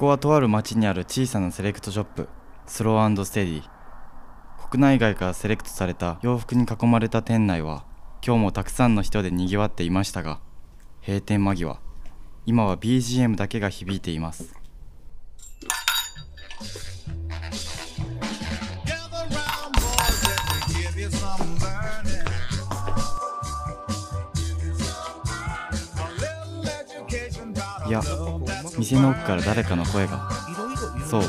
こはとある町にある小さなセレクトショップスローステディ。国内外からセレクトされた洋服に囲まれた店内は今日もたくさんの人でにぎわっていましたが閉店間際。今は BGM だけが響いています。いや店の奥から誰かの声が。そう。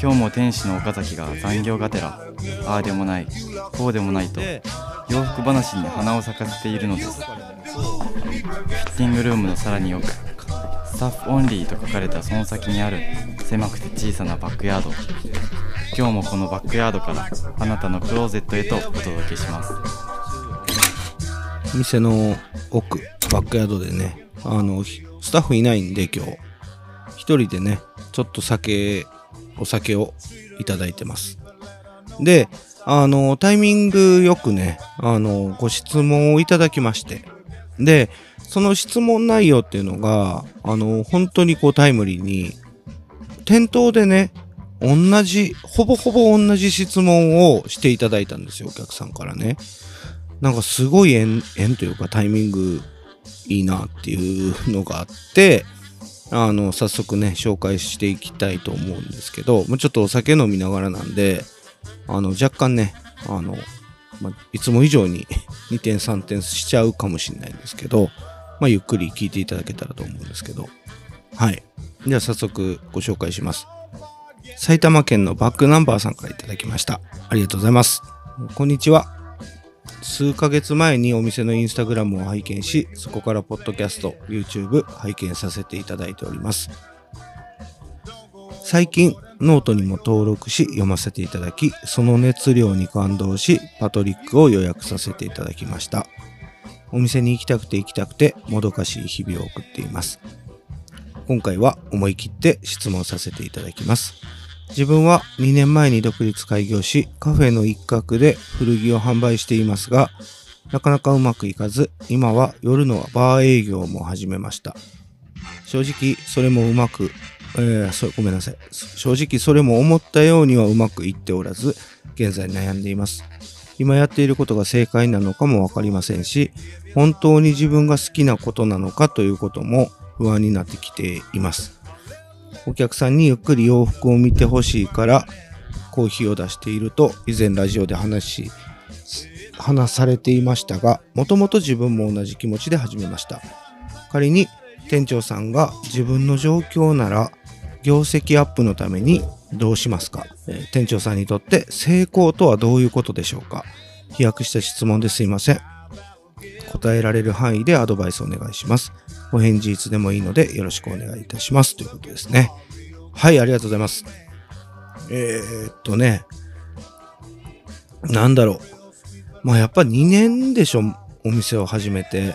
今日も店主の岡崎が残業がてらああでもないこうでもないと洋服話に花を咲かせているのです。フィッティングルームのさらに奥スタッフオンリーと書かれたその先にある狭くて小さなバックヤード。今日もこのバックヤードからあなたのクローゼットへとお届けします。店の奥バックヤードでねあのスタッフいないんで今日。一人でねちょっと酒お酒をいただいてます。であのタイミングよくねあのご質問をいただきまして。でその質問内容っていうのがあの本当にこうタイムリーに店頭でね同じほぼほぼ同じ質問をしていただいたんですよお客さんからね。なんかすごい縁、縁というかタイミングいいなっていうのがあって、あの、早速ね、紹介していきたいと思うんですけど、もうちょっとお酒飲みながらなんで、あの、若干ね、あの、ま、いつも以上に2点3点しちゃうかもしれないんですけど、まあ、ゆっくり聞いていただけたらと思うんですけど、はい。では早速ご紹介します。埼玉県のバックナンバーさんからいただきました。ありがとうございます。こんにちは。数ヶ月前にお店のインスタグラムを拝見し、そこからポッドキャスト、YouTube 拝見させていただいております。最近、ノートにも登録し読ませていただき、その熱量に感動し、パトリックを予約させていただきました。お店に行きたくて行きたくて、もどかしい日々を送っています。今回は思い切って質問させていただきます。自分は2年前に独立開業し、カフェの一角で古着を販売していますが、なかなかうまくいかず、今は夜のバー営業も始めました。正直、それもうまく、えー、そごめんなさい。正直、それも思ったようにはうまくいっておらず、現在悩んでいます。今やっていることが正解なのかもわかりませんし、本当に自分が好きなことなのかということも不安になってきています。お客さんにゆっくり洋服を見てほしいからコーヒーを出していると以前ラジオで話し話されていましたがもともと自分も同じ気持ちで始めました。仮に店長さんが自分の状況なら業績アップのためにどうしますか、えー店長さんにとって成功とはどういうことでしょうか？飛躍した質問ですいません。答えられる範囲でアドバイスお願いします。お返事いつでもいいのでよろしくお願いいたしますということですね。はい、ありがとうございます。えー、っとね、なんだろう。まあやっぱ2年でしょ、お店を始めて。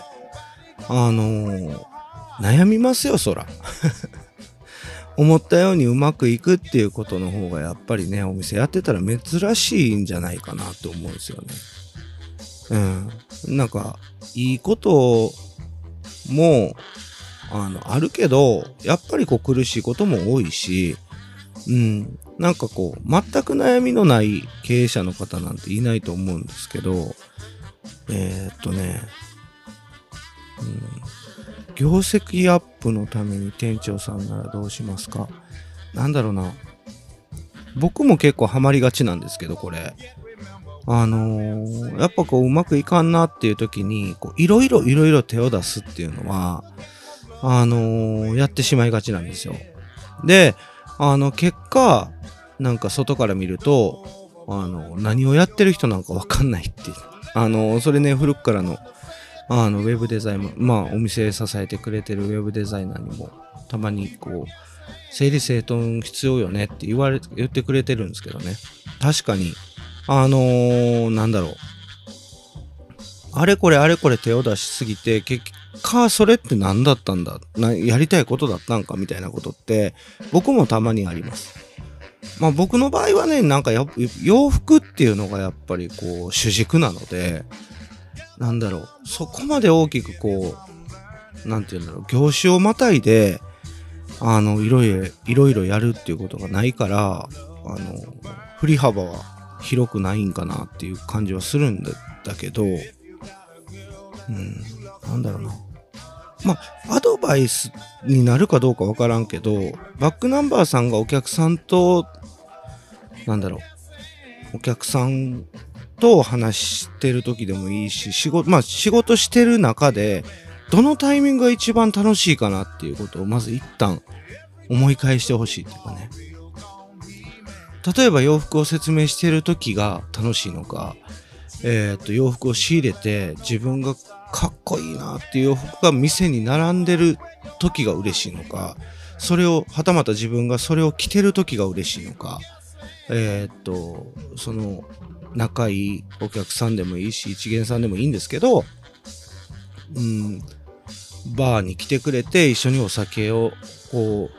あのー悩みますよ、そら。思ったようにうまくいくっていうことの方がやっぱりね、お店やってたら珍しいんじゃないかなと思うんですよね。うん。なんか、いいことをもう、あの、あるけど、やっぱりこう苦しいことも多いし、うん、なんかこう、全く悩みのない経営者の方なんていないと思うんですけど、えー、っとね、うん、業績アップのために店長さんならどうしますか？なんだろうな。僕も結構ハマりがちなんですけど、これ。あのーやっぱこううまくいかんなっていう時に、こういろいろいろいろ手を出すっていうのは、あのーやってしまいがちなんですよ。で、あの、結果、なんか外から見ると、あの、何をやってる人なんかわかんないっていう。あの、それね、古くからの、あの、ウェブデザインも、まあ、お店支えてくれてるウェブデザイナーにも、たまにこう、整理整頓必要よねって言われ、言ってくれてるんですけどね。確かに、あのーなんだろう。あれこれあれこれ手を出しすぎて、結果それって何だったんだ？なやりたいことだったんかみたいなことって、僕もたまにあります。まあ僕の場合はね、なんか洋服っていうのがやっぱりこう主軸なので、なんだろう、そこまで大きくこう、なんていうんだろう、業種をまたいで、あの、いろいろ、いろいろやるっていうことがないから、あの、振り幅は広くないんかなっていう感じはするんだけど、うん、なんだろうな。まあ、アドバイスになるかどうかわからんけど、バックナンバーさんがお客さんと、なんだろう、お客さんと話してる時でもいいし、仕事、まあ仕事してる中で、どのタイミングが一番楽しいかなっていうことをまず一旦思い返してほしいっていうかね。例えば洋服を説明してる時が楽しいのか、えーと、洋服を仕入れて自分がかっこいいなっていう洋服が店に並んでる時が嬉しいのか、それを、はたまた自分がそれを着てる時が嬉しいのか、えーっと、その、仲いいお客さんでもいいし、一元さんでもいいんですけど、うん、バーに来てくれて一緒にお酒を、こ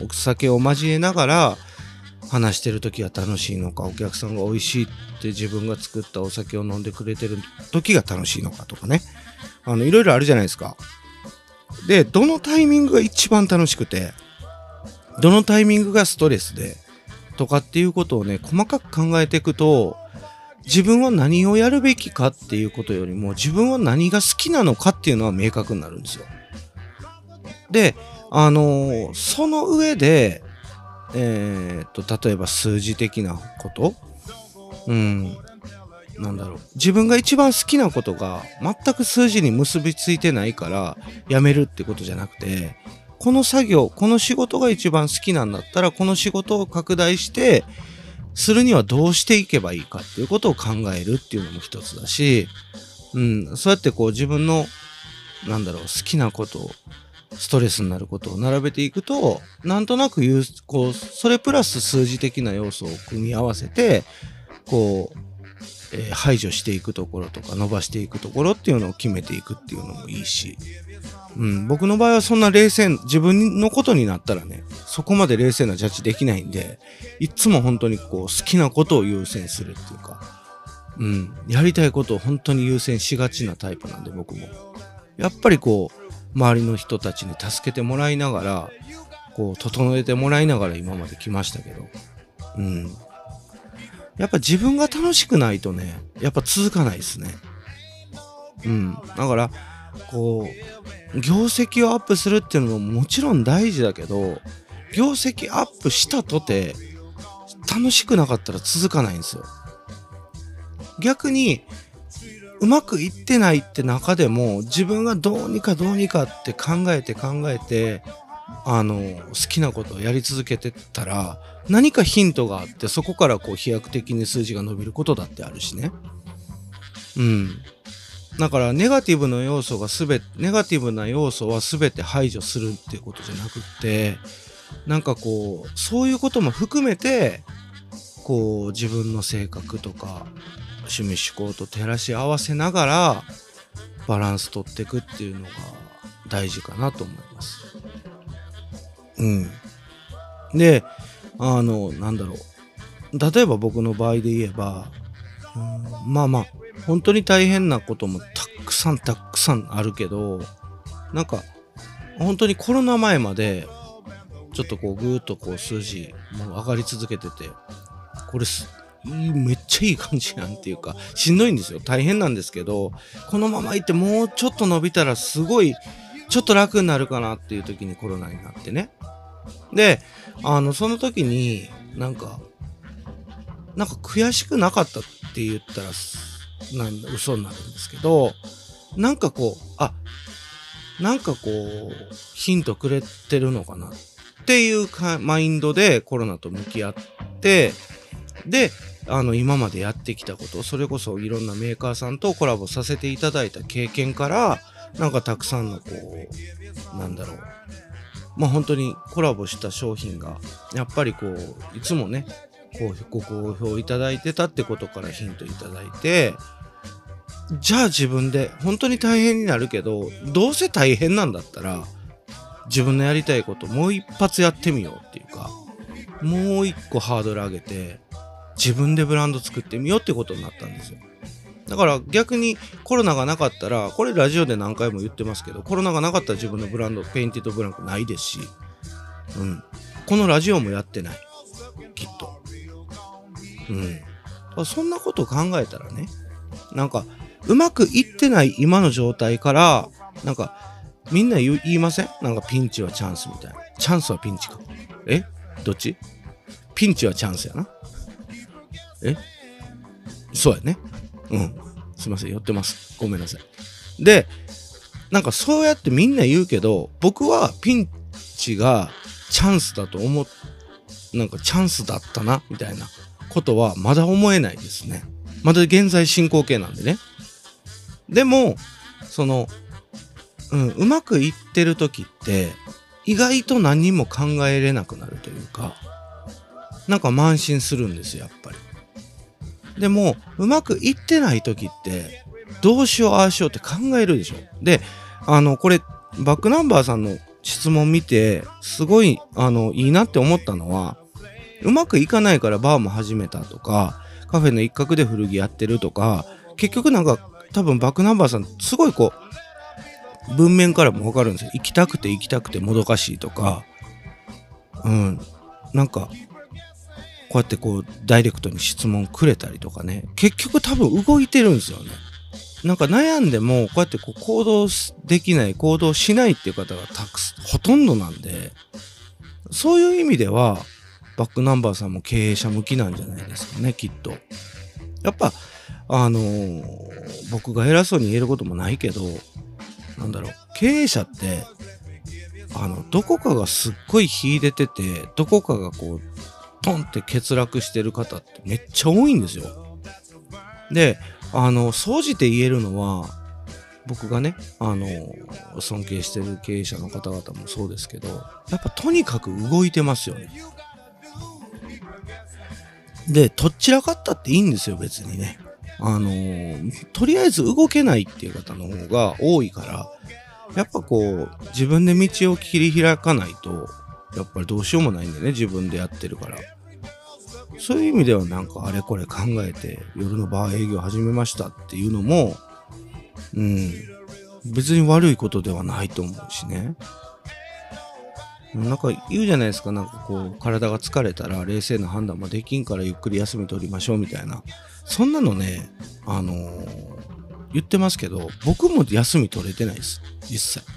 う、お酒を交えながら話してる時が楽しいのか、お客さんが美味しいって自分が作ったお酒を飲んでくれてる時が楽しいのかとかね。あの、いろいろあるじゃないですか。で、どのタイミングが一番楽しくて、どのタイミングがストレスで、とかっていうことをね、細かく考えていくと、自分は何をやるべきかっていうことよりも、自分は何が好きなのかっていうのは明確になるんですよ。で、あのーその上で、えーっと、例えば数字的なこと？うん。なんだろう。自分が一番好きなことが全く数字に結びついてないからやめるってことじゃなくて、この作業、この仕事が一番好きなんだったら、この仕事を拡大して、するにはどうしていけばいいかっていうことを考えるっていうのも一つだし、うん、そうやってこう自分の、なんだろう、好きなことを、ストレスになることを並べていくと、なんとなく言う、こう、それプラス数字的な要素を組み合わせて、こう、えー排除していくところとか伸ばしていくところっていうのを決めていくっていうのもいいし、うん、僕の場合はそんな冷静、自分のことになったらね、そこまで冷静なジャッジできないんで、いつも本当にこう好きなことを優先するっていうか、うん、やりたいことを本当に優先しがちなタイプなんで僕も。やっぱりこう、周りの人たちに助けてもらいながら、こう、整えてもらいながら今まで来ましたけど、うん。やっぱ自分が楽しくないとね、やっぱ続かないですね。うん。だから、こう、業績をアップするっていうのももちろん大事だけど、業績アップしたとて、楽しくなかったら続かないんですよ。逆に、うまくいってないって中でも、自分がどうにかどうにかって考えて考えて、あの、好きなことをやり続けてたら、何かヒントがあって、そこからこう飛躍的に数字が伸びることだってあるしね。うん。だから、ネガティブな要素がすべて、ネガティブな要素はすべて排除するっていうことじゃなくって、なんかこう、そういうことも含めて、こう、自分の性格とか、趣味思考と照らし合わせながら、バランス取っていくっていうのが大事かなと思います。うん。で、あの、なんだろう。例えば僕の場合で言えば、うんまあまあ、本当に大変なこともたくさんたくさんあるけど、なんか、本当にコロナ前まで、ちょっとこう、ぐーっとこう、数字、もう上がり続けてて、これす、めっちゃいい感じなんていうか、しんどいんですよ。大変なんですけど、このままいってもうちょっと伸びたらすごい、ちょっと楽になるかなっていう時にコロナになってね。で、あの、その時に、なんか、なんか悔しくなかったって言ったら、なん嘘になるんですけど、なんかこう、あ、なんかこう、ヒントくれてるのかなっていうかマインドでコロナと向き合って、で、あの、今までやってきたこと、それこそいろんなメーカーさんとコラボさせていただいた経験から、なんかたくさんのこう、なんだろう、まあ本当にコラボした商品が、やっぱりこう、いつもね、こうご好評いただいてたってことからヒントいただいて、じゃあ自分で本当に大変になるけど、どうせ大変なんだったら、自分のやりたいこともう一発やってみようっていうか、もう一個ハードル上げて、自分でブランド作ってみようってことになったんですよ。だから逆にコロナがなかったら、これラジオで何回も言ってますけど、コロナがなかったら自分のブランド、 Painted Blank ないですし、うん。このラジオもやってない。きっと。うん。そんなこと考えたらね、なんか、うまくいってない今の状態から、なんか、みんな言言いません？なんかピンチはチャンスみたいな。チャンスはピンチか。え？どっち？ピンチはチャンスやな。え？そうやね。うん。すいません、寄ってます。ごめんなさい。で、なんかそうやってみんな言うけど、僕はピンチがチャンスだと思っ、なんかチャンスだったな、みたいなことはまだ思えないですね。まだ現在進行形なんでね。でも、その、うん、うまくいってる時って、意外と何も考えれなくなるというか、なんか慢心するんですよ、やっぱり。でも、うまくいってない時って、どうしよう、ああしようって考えるでしょ。で、あの、これ、バックナンバーさんの質問見て、すごい、あの、いいなって思ったのは、うまくいかないからバーも始めたとか、カフェの一角で古着やってるとか、結局なんか、多分バックナンバーさん、すごいこう、文面からもわかるんですよ。行きたくて行きたくてもどかしいとか、うん、なんか、こうやってこう、ダイレクトに質問くれたりとかね、結局多分動いてるんですよね。なんか悩んでも、こうやってこう行動できない、行動しないっていう方がたくさん、ほとんどなんで、そういう意味では、バックナンバーさんも経営者向きなんじゃないですかね、きっと。やっぱ、あのー僕が偉そうに言えることもないけど、なんだろう、経営者って、あの、どこかがすっごい秀でてて、どこかがこう、トンって欠落してる方ってめっちゃ多いんですよ。で、あの、総じて言えるのは、僕がね、あの、尊敬してる経営者の方々もそうですけど、やっぱとにかく動いてますよね。で、とっちらかったっていいんですよ、別にね。あのとりあえず動けないっていう方の方が多いから、やっぱこう、自分で道を切り開かないと、やっぱりどうしようもないんでね、自分でやってるから。そういう意味ではなんかあれこれ考えて夜のバー営業始めましたっていうのも、うん、別に悪いことではないと思うしね。なんか言うじゃないですか、なんかこう、体が疲れたら冷静な判断もできんからゆっくり休み取りましょうみたいな。そんなのね、あのー言ってますけど、僕も休み取れてないです。実際。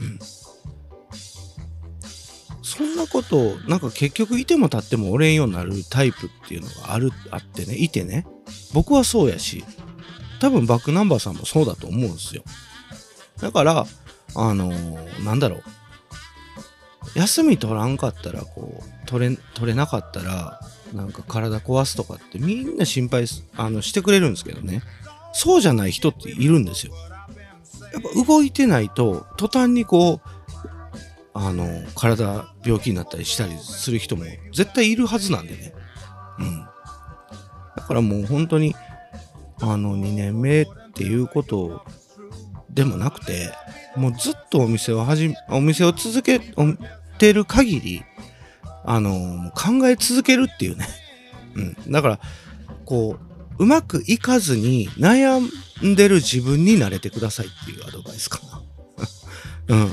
うん。そんなこと、なんか結局いても立っても折れんようになるタイプっていうのがある、あってね、いてね。僕はそうやし、多分バックナンバーさんもそうだと思うんですよ。だから、あのーなんだろう。休み取らんかったら、こう、取れ、取れなかったら、なんか体壊すとかってみんな心配あのしてくれるんですけどね。そうじゃない人っているんですよ。やっぱ動いてないと、途端にこう、あの、体病気になったりしたりする人も絶対いるはずなんでね。うん。だからもう本当に、あの、2年目っていうことでもなくて、もうずっとお店を始め、お店を続けてる限り、あの、考え続けるっていうね。うん。だから、こう、うまくいかずに悩んでる自分に慣れてくださいっていうアドバイスかな。うん。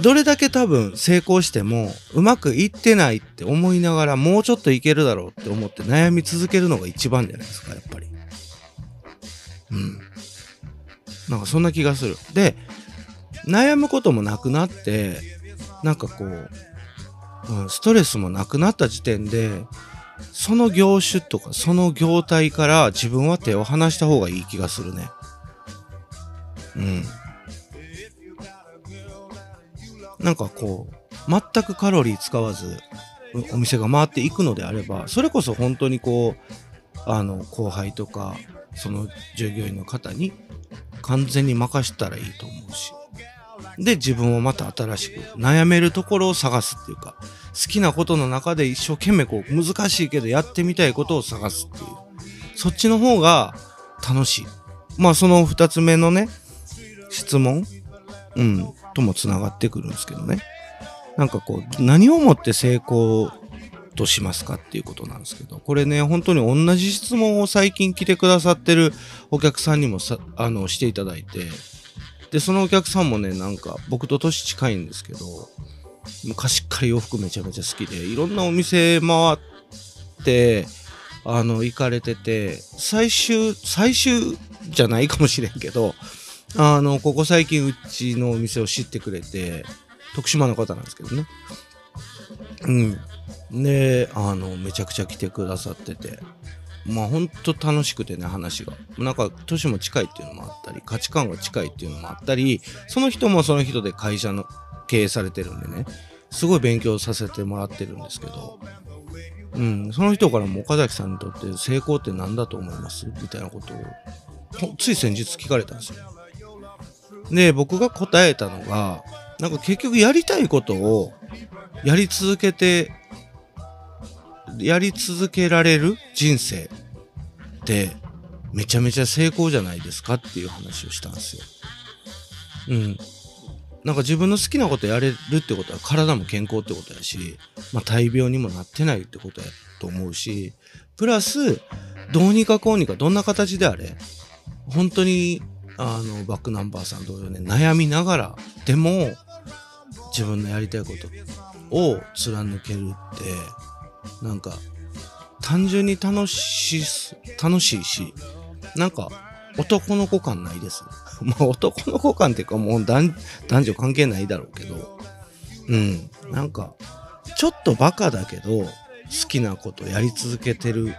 どれだけ多分成功してもうまくいってないって思いながらもうちょっといけるだろうって思って悩み続けるのが一番じゃないですか、やっぱり。うん。なんかそんな気がする。で、悩むこともなくなって、なんかこう、うん、ストレスもなくなった時点で、その業種とかその業態から自分は手を離した方がいい気がするね。うん。なんかこう、全くカロリー使わず、お店が回っていくのであれば、それこそ本当にこう、あの、後輩とか、その従業員の方に完全に任したらいいと思うし。で、自分をまた新しく悩めるところを探すっていうか、好きなことの中で一生懸命こう、難しいけどやってみたいことを探すっていう。そっちの方が楽しい。まあその二つ目のね、質問うん、ともつながってくるんですけどね。なんかこう、何をもって成功としますかっていうことなんですけど、これね、本当に同じ質問を最近来てくださってるお客さんにもさ、あの、していただいて、で、そのお客さんもね、なんか僕と年近いんですけど、昔っから洋服めちゃめちゃ好きで、いろんなお店回って、あの、行かれてて、最終、最終じゃないかもしれんけど、あの、ここ最近うちのお店を知ってくれて、徳島の方なんですけどね。うん。で、あの、めちゃくちゃ来てくださってて、まあほんと楽しくてね、話が。なんか、年も近いっていうのもあったり、価値観が近いっていうのもあったり、その人もその人で会社の経営されてるんでね、すごい勉強させてもらってるんですけど、うん、その人からも岡崎さんにとって成功って何だと思います？みたいなことを、つい先日聞かれたんですよ。で、僕が答えたのが、なんか結局やりたいことをやり続けて、やり続けられる人生ってめちゃめちゃ成功じゃないですかっていう話をしたんですよ。うん。なんか自分の好きなことやれるってことは体も健康ってことやし、まあ大病にもなってないってことやと思うし、プラス、どうにかこうにかどんな形であれ、本当に、あの、バックナンバーさん同様ね、悩みながらでも、自分のやりたいことを貫けるって、なんか、単純に楽しいす、楽しいし、なんか、男の子感ないです。まあ男の子感っていうかもう男女関係ないだろうけど、うん、なんか、ちょっとバカだけど、好きなことやり続けてる、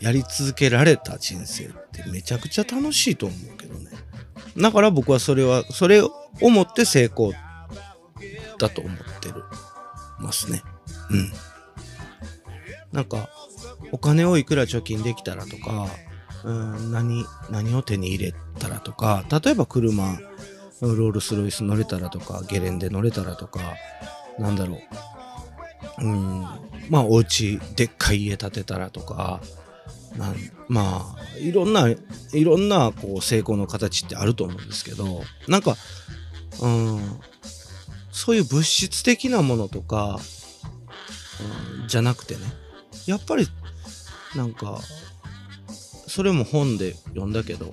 やり続けられた人生ってめちゃくちゃ楽しいと思うけどね。だから僕はそれは、それを思って成功だと思ってる、ますね。うん。なんか、お金をいくら貯金できたらとか、うん、何、何を手に入れたらとか、例えば車、ロールスロイス乗れたらとか、ゲレンデ乗れたらとか、なんだろう。うん、まあ、お家、でっかい家建てたらとか、まあ、いろんな、いろんな、こう、成功の形ってあると思うんですけど、なんか、うん、そういう物質的なものとか、うん、じゃなくてね、やっぱり、なんか、それも本で読んだけど、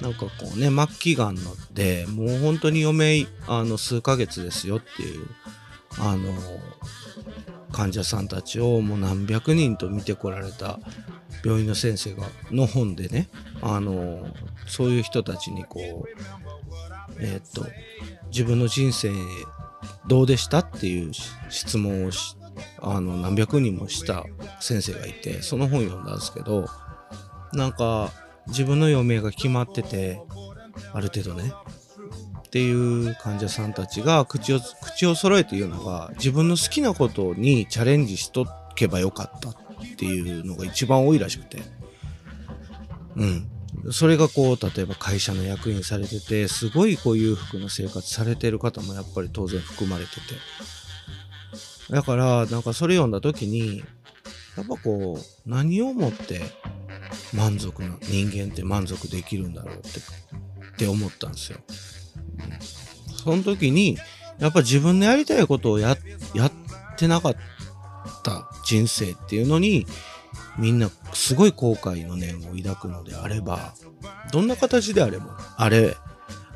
なんかこうね、末期がんので、もう本当に余命、あの、数ヶ月ですよっていう、あの、患者さんたちをもう何百人と見てこられた病院の先生が、の本でね、あの、そういう人たちにこう、えーっと、自分の人生どうでしたっていう質問をし、あの、何百人もした先生がいて、その本読んだんですけど、なんか、自分の余命が決まってて、ある程度ね、っていう患者さんたちが口を、口を揃えて言うのが、自分の好きなことにチャレンジしとけばよかった。っっていうのが一番多いらしくて。うん。それがこう、例えば会社の役員されてて、すごいこう裕福な生活されてる方もやっぱり当然含まれてて。だから、なんかそれ読んだ時に、やっぱこう、何をもって満足な、人間って満足できるんだろうって、って思ったんですよ。うん、その時に、やっぱ自分のやりたいことをや、やってなかった人生っていうのに、みんなすごい後悔の念を抱くのであれば、どんな形であれも、あれ、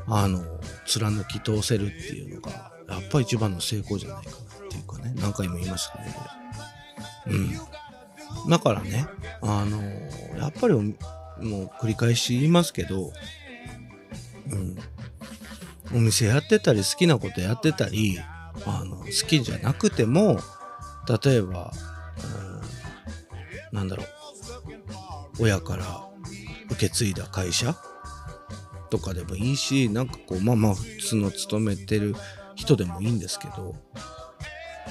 あの、貫き通せるっていうのが、やっぱ一番の成功じゃないかなっていうかね、何回も言いましたけど、これ。うん。だからね、あの、やっぱりもう繰り返し言いますけど、うん。お店やってたり好きなことやってたり、あの、好きじゃなくても、例えば、うん、なんだろう、親から受け継いだ会社とかでもいいし、なんかこう、まあまあ普通の勤めてる人でもいいんですけど、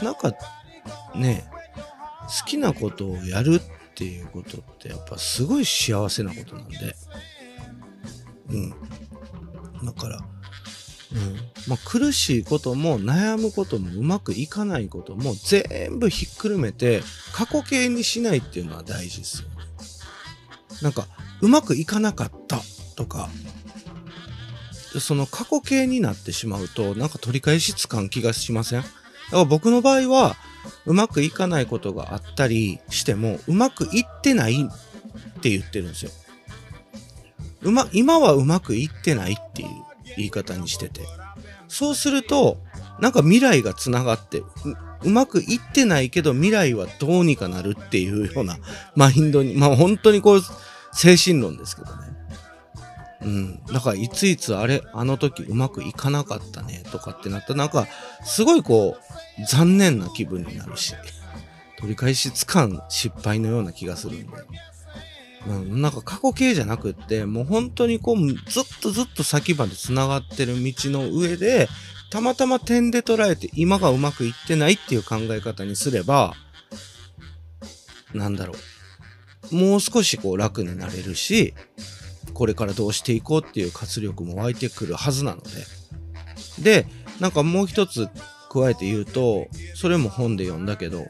なんかね、好きなことをやるっていうことってやっぱすごい幸せなことなんで、うん。だから、まあ苦しいことも悩むこともうまくいかないことも全部ひっくるめて過去形にしないっていうのは大事ですよ。なんか、うまくいかなかったとか、その過去形になってしまうと、なんか取り返しつかん気がしません？だから僕の場合は、うまくいかないことがあったりしても、うまくいってないって言ってるんですよ。うま、今はうまくいってないっていう言い方にしてて。そうすると、なんか未来がつながってううまくいってないけど未来はどうにかなるっていうようなマインドにまあ本当にこう精神論ですけどね。うん。だからいついつあれあの時うまくいかなかったねとかってなったらなんかすごいこう残念な気分になるし取り返しつかん失敗のような気がするんでうん、なんか過去形じゃなくって、もう本当にこう、ずっとずっと先まで繋がってる道の上で、たまたま点で捉えて今がうまくいってないっていう考え方にすれば、なんだろう。もう少しこう楽になれるし、これからどうしていこうっていう活力も湧いてくるはずなので。で、なんかもう一つ加えて言うと、それも本で読んだけど、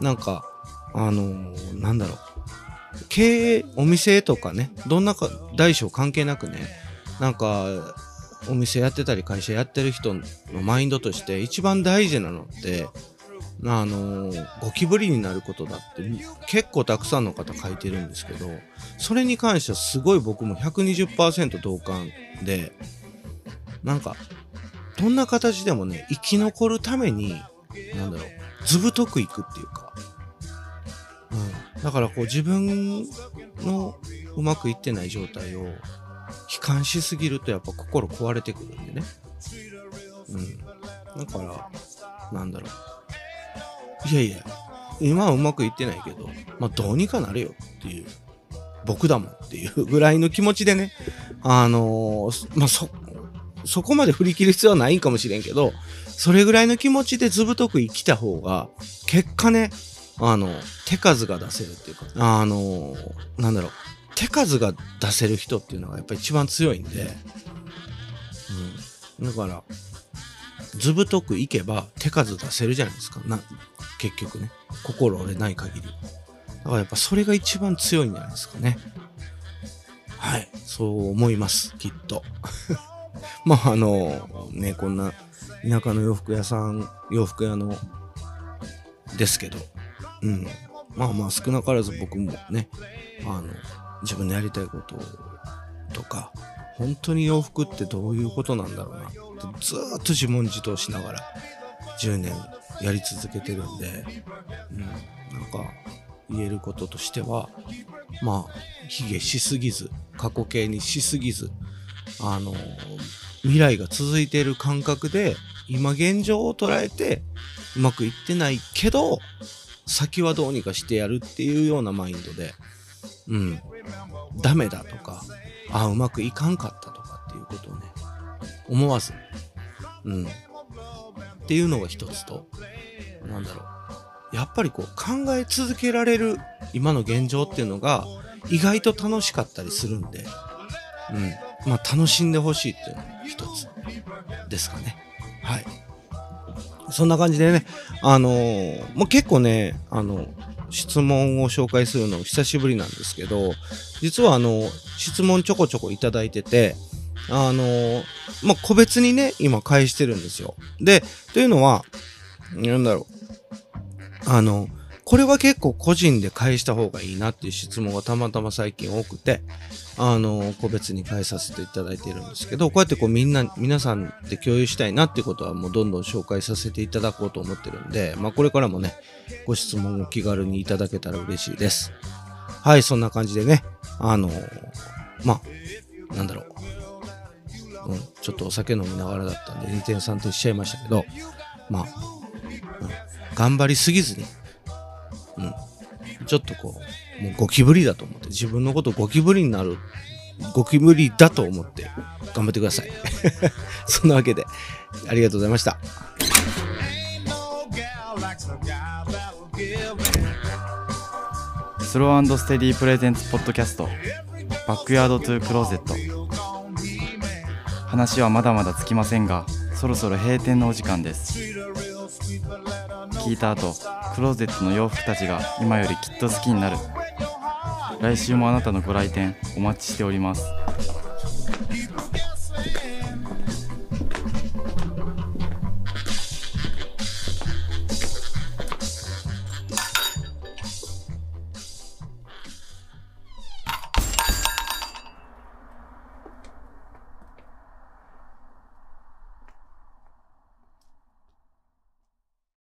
なんか、あのーなんだろう。経営、お店とかね、どんなか大小関係なくね、なんか、お店やってたり会社やってる人のマインドとして一番大事なのって、あのゴキブリになることだって結構たくさんの方書いてるんですけど、それに関してはすごい僕も120%同感で、なんか、どんな形でもね、生き残るために、なんだろう、ずぶとくいくっていうか、だからこう自分のうまくいってない状態を悲観しすぎるとやっぱ心壊れてくるんでね。うん。だから、なんだろう。いやいや、今はうまくいってないけど、まあどうにかなれよっていう、僕だもんっていうぐらいの気持ちでね、あのーまあそ、そこまで振り切る必要はないかもしれんけど、それぐらいの気持ちでずぶとく生きた方が、結果ね、あの、手数が出せるっていうか、あの、なんだろう、手数が出せる人っていうのがやっぱり一番強いんで、うん。だから、ずぶとくいけば手数出せるじゃないですか。な、結局ね。心折れない限り。だからやっぱそれが一番強いんじゃないですかね。はい。そう思います。きっと。まああの、ね、こんな田舎の洋服屋さん、洋服屋の、ですけど、うん。まあまあ少なからず僕もね、あの、自分のやりたいこととか、本当に洋服ってどういうことなんだろうなずっと自問自答しながら10年やり続けてるんで、うん、なんか言えることとしては、まあ、卑下しすぎず、過去形にしすぎず、あの、未来が続いている感覚で、今現状を捉えて、うまくいってないけど、先はどうにかしてやるっていうようなマインドで、うん、ダメだとか、ああ、うまくいかんかったとかっていうことをね、思わず、うん、っていうのが一つと、なんだろう、やっぱりこう考え続けられる今の現状っていうのが意外と楽しかったりするんで、うん、まあ楽しんでほしいっていうのが一つですかね。はい。そんな感じでね、あのーもう結構ね、あの、質問を紹介するの久しぶりなんですけど、実はあの、質問ちょこちょこいただいてて、あのまあ、個別にね、今返してるんですよ。で、というのは、なんだろう。あの、これは結構個人で返した方がいいなっていう質問がたまたま最近多くて、あの、個別に返させていただいているんですけど、こうやってこうみんな、皆さんで共有したいなっていうことはもうどんどん紹介させていただこうと思ってるんで、まあこれからもね、ご質問を気軽にいただけたら嬉しいです。はい、そんな感じでね、あの、まあ、なんだろう。うん、ちょっとお酒飲みながらだったんで、2点3点しちゃいましたけど、まあ、うん、頑張りすぎずに、うん、ちょっとこう、もうゴキブリだと思って、自分のことゴキブリになる、ゴキブリだと思って頑張ってください。そんなわけで、ありがとうございました。スローステディープレゼンツポッドキャストバックヤードトゥークローゼット話はまだまだつきませんがそろそろ閉店のお時間です聞いた後クローゼットの洋服たちが今よりきっと好きになる。来週もあなたのご来店お待ちしております。